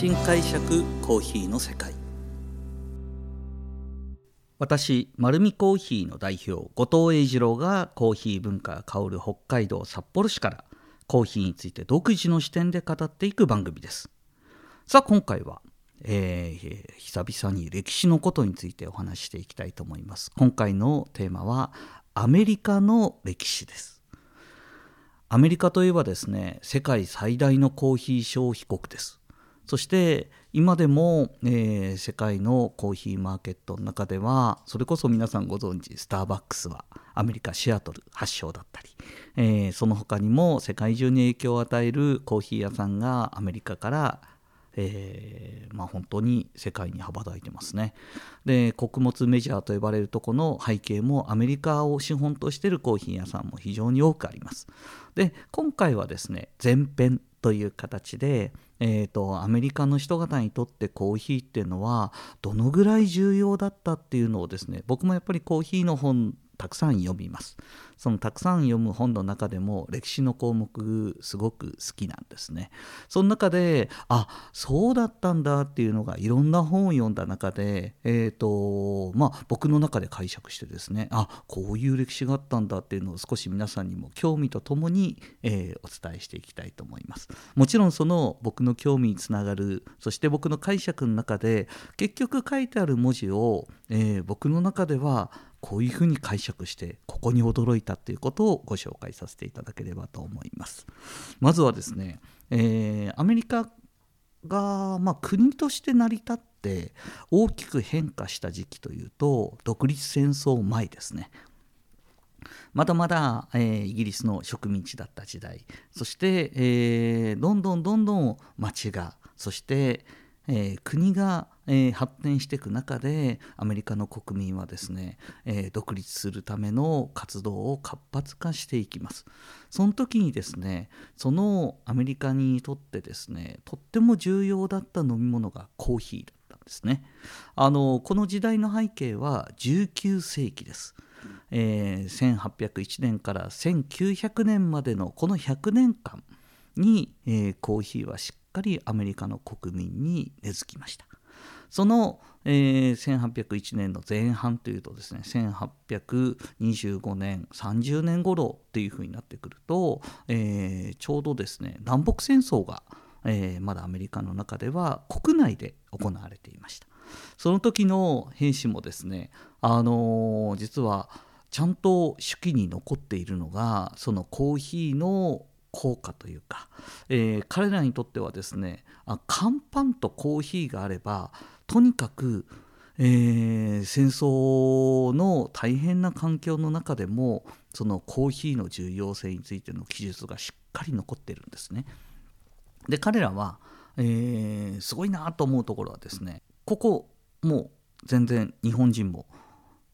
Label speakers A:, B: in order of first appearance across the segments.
A: 新解釈コーヒーの世界。私丸見コーヒーの代表後藤英二郎がコーヒー文化が香る北海道札幌市からコーヒーについて独自の視点で語っていく番組です。さあ今回は、えー、久々に歴史のことについてお話ししていきたいと思います。今回のテーマはアメリカの歴史です。アメリカといえばですね世界最大のコーヒー消費国です。そして今でも、えー、世界のコーヒーマーケットの中ではそれこそ皆さんご存知スターバックスはアメリカシアトル発祥だったり、えー、その他にも世界中に影響を与えるコーヒー屋さんがアメリカからえー、まあ、本当に世界に羽ばたいてますね。で穀物メジャーと呼ばれるとこの背景もアメリカを資本としてるコーヒー屋さんも非常に多くあります。で今回はですね前編という形で、えーと、アメリカの人方にとってコーヒーっていうのはどのぐらい重要だったっていうのをですね僕もやっぱりコーヒーの本たくさん読みます。そのたくさん読む本の中でも歴史の項目すごく好きなんですね。その中であそうだったんだっていうのがいろんな本を読んだ中で、えーとまあ、僕の中で解釈してですねあこういう歴史があったんだっていうのを少し皆さんにも興味とともに、えー、お伝えしていきたいと思います。もちろんその僕の興味につながるそして僕の解釈の中で結局書いてある文字を、えー、僕の中ではこういうふうに解釈してここに驚いたっていうことをご紹介させていただければと思います。まずはですね、えー、アメリカが、まあ、国として成り立って大きく変化した時期というと独立戦争前ですね。まだまだ、えー、イギリスの植民地だった時代そして、えー、どんどんどんどん町がそして、えー、国が、えー、発展していく中でアメリカの国民はですね、えー、独立するための活動を活発化していきます。その時にですねそのアメリカにとってですねとっても重要だった飲み物がコーヒーだったんですね。あのこの時代の背景は19世紀です、えー、1801年から1900年までのこの100年間に、えー、コーヒーはしっかりアメリカの国民に根付きました。その、えー、1801年の前半というとですね1825年30年頃っていうふうになってくると、えー、ちょうどですね南北戦争が、えー、まだアメリカの中では国内で行われていました。その時の兵士もですねあの実はちゃんと手記に残っているのがそのコーヒーの効果というか、えー、彼らにとってはですね乾パンとコーヒーがあればとにかく、えー、戦争の大変な環境の中でもそのコーヒーの重要性についての記述がしっかり残ってるんですね。で彼らは、えー、すごいなと思うところはですねここもう全然日本人も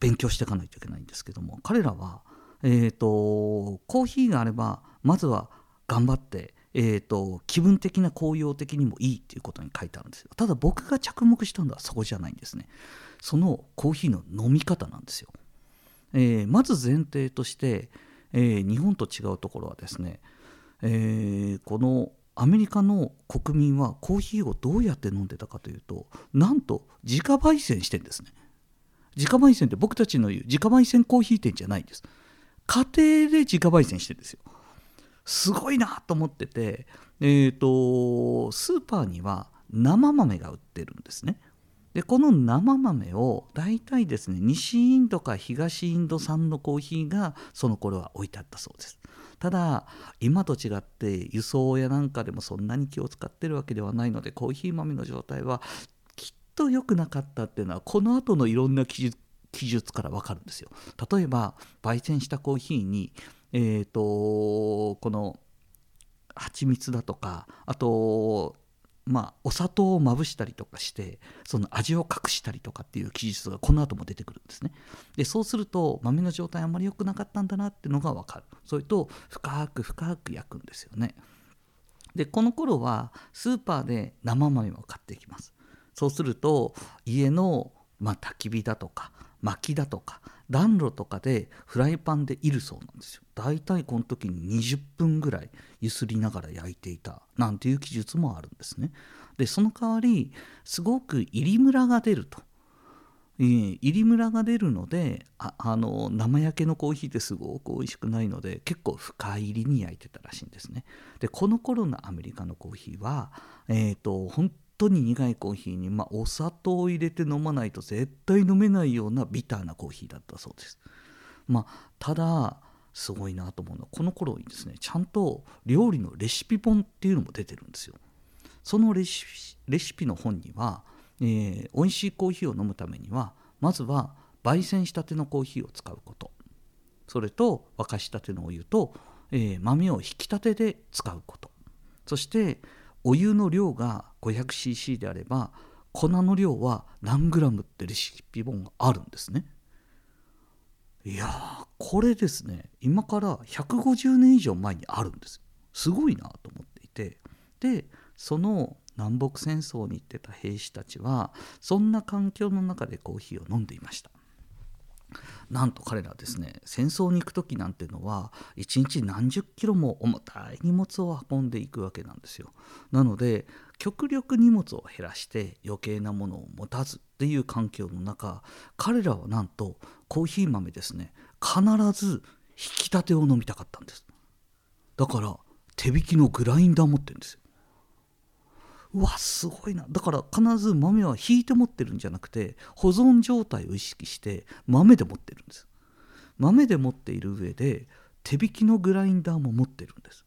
A: 勉強していかないといけないんですけども彼らは、えーとコーヒーがあればまずは頑張って、えーと、気分的な紅葉的にもいいっていうことに書いてあるんですよ。ただ僕が着目したのはそこじゃないんですね。そのコーヒーの飲み方なんですよ、えー、まず前提として、えー、日本と違うところはですね、えー、このアメリカの国民はコーヒーをどうやって飲んでたかというとなんと自家焙煎してんですね。自家焙煎って僕たちの言う自家焙煎コーヒー店じゃないんです。家庭で自家焙煎してんですよ。すごいなと思ってて、えーと、スーパーには生豆が売ってるんですね。でこの生豆を大体ですね西インドか東インド産のコーヒーがその頃は置いてあったそうですただ今と違って輸送やなんかでもそんなに気を使ってるわけではないのでコーヒー豆の状態はきっと良くなかったっていうのはこの後のいろんな記述から分かるんですよ例えば焙煎したコーヒーにえーと、この蜂蜜だとかあとまあ、お砂糖をまぶしたりとかしてその味を隠したりとかっていう記述がこの後も出てくるんですね。でそうすると豆の状態あんまり良くなかったんだなっていうのが分かる。それと深く深く焼くんですよね。でこの頃はスーパーで生豆を買っていきます。そうすると家の、まあ、焚き火だとか薪だとか暖炉とかでフライパンでいるそうなんですよ。だいたいこの時に20分ぐらいゆすりながら焼いていたなんていう記述もあるんですね。でその代わりすごく入りムラが出ると。入りムラが出るのでああの生焼けのコーヒーってすごく美味しくないので結構深入りに焼いてたらしいんですね。でこの頃のアメリカのコーヒーはえっ、ー、と本当に苦いコーヒーに、まあ、お砂糖を入れて飲まないと絶対飲めないようなビターなコーヒーだったそうです。まあただすごいなと思うのはこの頃にですねちゃんと料理のレシピ本っていうのも出てるんですよ。そのレシピの本にはえー、美味しいコーヒーを飲むためにはまずは焙煎したてのコーヒーを使うこと。それと沸かしたてのお湯と、えー、豆を引き立てで使うこと。そしてお湯の量が 500cc であれば粉の量は何グラムってレシピ本があるんですね。いやーこれですね。今から150年以上前にあるんですすごいなと思っていて。でその南北戦争に行ってた兵士たちはそんな環境の中でコーヒーを飲んでいました。なんと彼らはですね戦争に行く時なんてのは一日何十キロも重たい荷物を運んでいくわけなんですよ。なので極力荷物を減らして余計なものを持たずっていう環境の中彼らはなんとコーヒー豆ですね必ず引き立てを飲みたかったんです。だから手引きのグラインダー持ってるんですよ。うわすごいな。だから必ず豆は引いて持ってるんじゃなくて保存状態を意識して豆で持ってるんです。豆で持っている上で手引きのグラインダーも持ってるんです。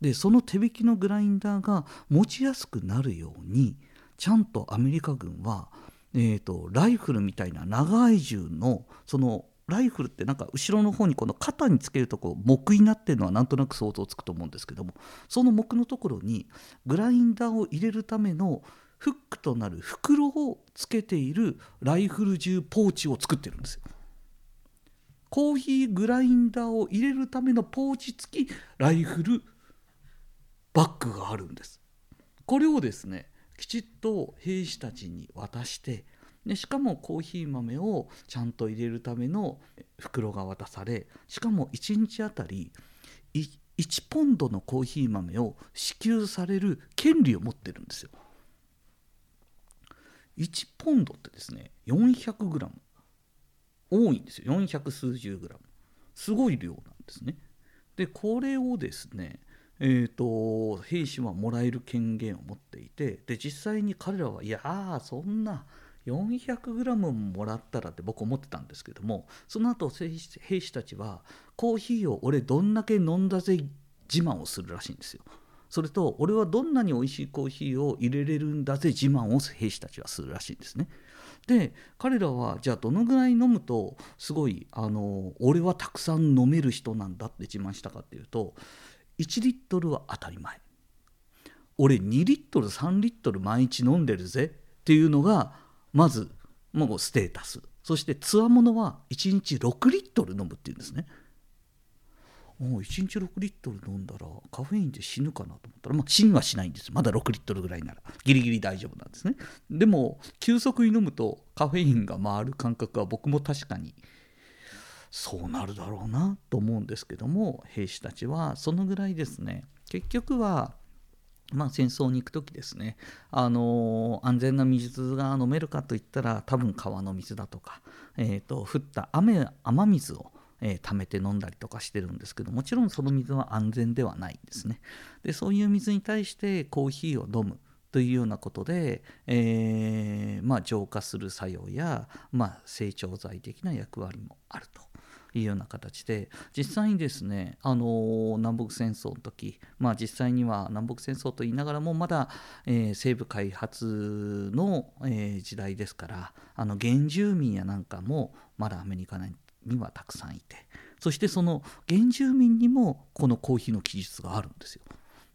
A: でその手引きのグラインダーが持ちやすくなるようにちゃんとアメリカ軍は、えーとライフルみたいな長い銃のそのライフルってなんか後ろの方にこの肩につけるとこ木になってるのはなんとなく想像つくと思うんですけどもその木のところにグラインダーを入れるためのフックとなる袋をつけているライフル銃ポーチを作ってるんですよ。コーヒーグラインダーを入れるためのポーチ付きライフルバッグがあるんです。これをですねきちっと兵士たちに渡してでしかもコーヒー豆をちゃんと入れるための袋が渡されしかも1日あたり1ポンドのコーヒー豆を支給される権利を持ってるんですよ。1ポンドってですね 400g 多いんですよ400数十グラムすごい量なんですね。でこれをですねえーと、兵士はもらえる権限を持っていてで実際に彼らはいやそんな 400g ももらったらって僕思ってたんですけどもその後兵士たちはコーヒーを俺どんだけ飲んだぜ自慢をするらしいんですよ。それと俺はどんなに美味しいコーヒーを入れれるんだぜ自慢を兵士たちはするらしいんですね。で彼らはじゃあどのぐらい飲むとすごいあの俺はたくさん飲める人なんだって自慢したかっていうと1リットルは当たり前俺2リットル3リットル毎日飲んでるぜっていうのがまずもうステータス。そしてつわものは1日6リットル飲むっていうんですね。もう1日6リットル飲んだらカフェインで死ぬかなと思ったら、まあ、死にはしないんですまだ6リットルぐらいなら。ギリギリ大丈夫なんですね。でも急速に飲むとカフェインが回る感覚は僕も確かにそうなるだろうなと思うんですけども兵士たちはそのぐらいですね。結局はまあ、戦争に行く時ですね、あの、安全な水が飲めるかといったら多分川の水だとか、えーと、降った雨雨水を、えー、溜めて飲んだりとかしてるんですけどもちろんその水は安全ではないんですねでそういう水に対してコーヒーを飲むというようなことで、えーまあ、浄化する作用や、まあ、成長剤的な役割もあると。いうような形で実際にですねあの南北戦争の時まあ実際には南北戦争と言いながらもまだ、えー、西部開発の、えー、時代ですからあの原住民やなんかもまだアメリカにはたくさんいてそしてその原住民にもこのコーヒーの記述があるんですよ。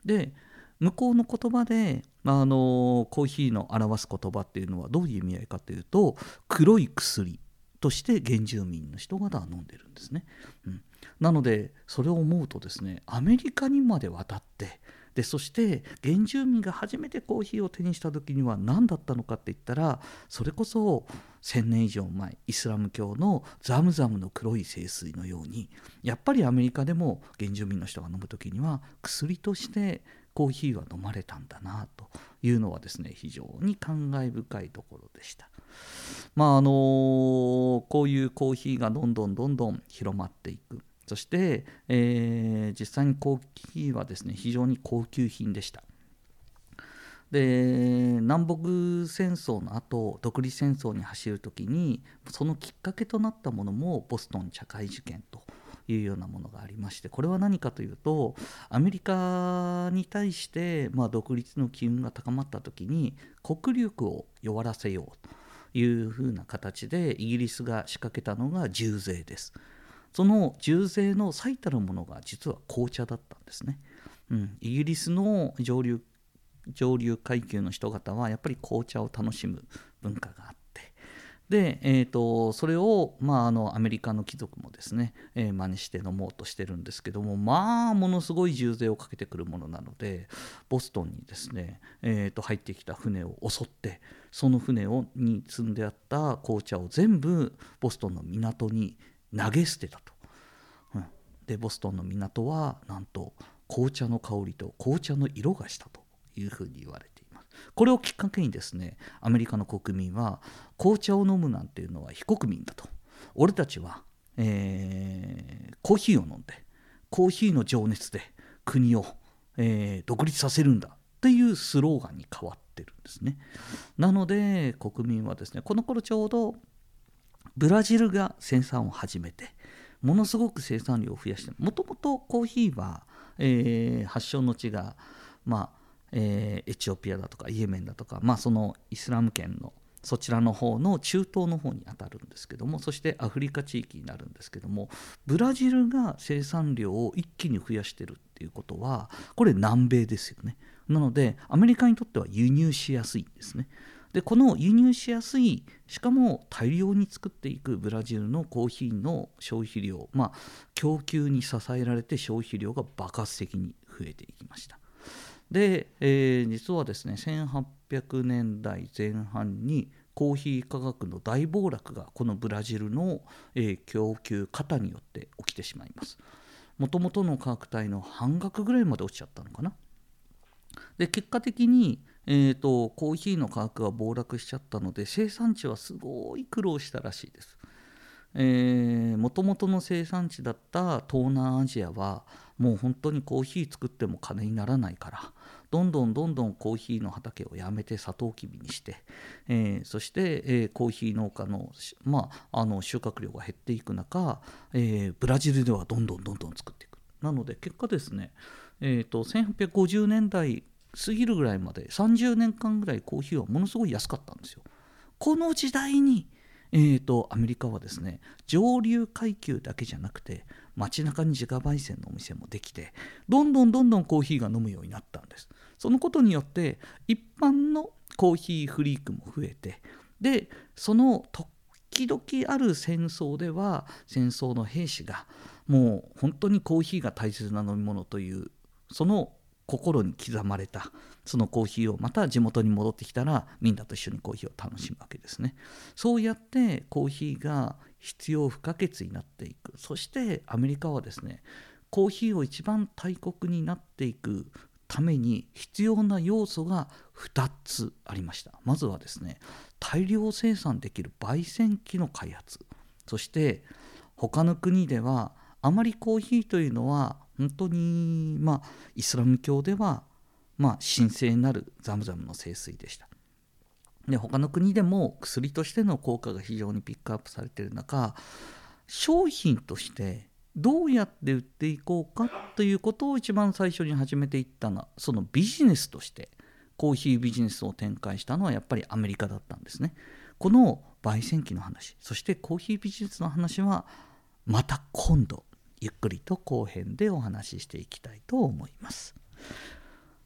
A: で向こうの言葉であのコーヒーの表す言葉っていうのはどういう意味合いかというと黒い薬として原住民の人々は飲んでるんですね。うん、なのでそれを思うとですねアメリカにまで渡ってでそして原住民が初めてコーヒーを手にした時には何だったのかって言ったらそれこそ1,000年以上前イスラム教のザムザムの黒い聖水のようにやっぱりアメリカでも原住民の人が飲む時には薬としてコーヒーは飲まれたんだなというのはですね非常に感慨深いところでした。まああのこういうコーヒーがどんどんどんどん広まっていくそして、えー、実際にコーヒーはですね非常に高級品でした。で南北戦争の後独立戦争に走る時にそのきっかけとなったものもボストン社会事件というようなものがありましてこれは何かというとアメリカに対して、まあ、独立の機運が高まった時に国力を弱らせようというふうな形でイギリスが仕掛けたのが重税です。その重税の最たるものが実は紅茶だったんですね。うん、イギリスの上流上流階級の人々はやっぱり紅茶を楽しむ文化があっで、えーと、それを、まあ、あのアメリカの貴族もですね、えー、真似して飲もうとしてるんですけどもまあものすごい重税をかけてくるものなのでボストンにですね、えーと、入ってきた船を襲ってその船をに積んであった紅茶を全部ボストンの港に投げ捨てたと。うん、でボストンの港はなんと紅茶の香りと紅茶の色がしたというふうに言われ。これをきっかけにですねアメリカの国民は紅茶を飲むなんていうのは非国民だと俺たちは、えー、コーヒーを飲んでコーヒーの情熱で国を、えー、独立させるんだっていうスローガンに変わってるんですね。なので国民はですねこの頃ちょうどブラジルが生産を始めてものすごく生産量を増やしてもともとコーヒーは、えー、発祥の地が、まあえー、エチオピアだとかイエメンだとか、まあ、そのイスラム圏のそちらの方の中東の方にあたるんですけどもそしてアフリカ地域になるんですけどもブラジルが生産量を一気に増やしてるっていうことはこれ南米ですよね。なのでアメリカにとっては輸入しやすいんですね。でこの輸入しやすいしかも大量に作っていくブラジルのコーヒーの消費量まあ供給に支えられて消費量が爆発的に増えていきました。で、えー、実はですね1800年代前半にコーヒー価格の大暴落がこのブラジルの、えー、供給過多によって起きてしまいますもともとの価格帯の半額ぐらいまで落ちちゃったのかなで結果的にえーと、コーヒーの価格が暴落しちゃったので生産地はすごい苦労したらしいです。もともとの生産地だった東南アジアはもう本当にコーヒー作っても金にならないからどんどんどんどんコーヒーの畑をやめてサトウキビにして、えー、そして、えー、コーヒー農家の,、まあ、あの収穫量が減っていく中、えー、ブラジルではどんどんどんどん作っていくなので結果ですね、えーと1850年代過ぎるぐらいまで30年間ぐらいコーヒーはものすごい安かったんですよ。この時代に、えーと、アメリカはですね上流階級だけじゃなくて街中に自家焙煎のお店もできてどんどんどんどんコーヒーが飲むようになったんです。そのことによって一般のコーヒーフリークも増えてでその時々ある戦争では戦争の兵士がもう本当にコーヒーが大切な飲み物というその心に刻まれたそのコーヒーをまた地元に戻ってきたらみんなと一緒にコーヒーを楽しむわけですね。そうやってコーヒーが必要不可欠になっていく。そしてアメリカはですねコーヒーを一番大国になっていくために必要な要素が2つありましたまずはですね大量生産できる焙煎機の開発そして他の国ではあまりコーヒーというのは本当にまあイスラム教ではまあ神聖なるザムザムの聖水でした。で他の国でも薬としての効果が非常にピックアップされている中商品としてどうやって売っていこうかということを一番最初に始めていったのはそのビジネスとしてコーヒービジネスを展開したのはやっぱりアメリカだったんですね。この焙煎機の話そしてコーヒービジネスの話はまた今度ゆっくりと後編でお話ししていきたいと思います。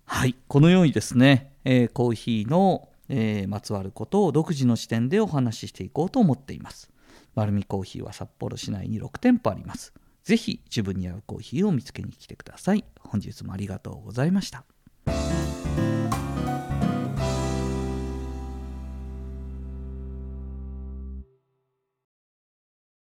A: はい、このようにですね、えー、コーヒーの、えー、まつわることを独自の視点でお話ししていこうと思っています。丸るコーヒーは札幌市内に6店舗あります。ぜひ自分に合うコーヒーを見つけに来てください。本日もありがとうございました。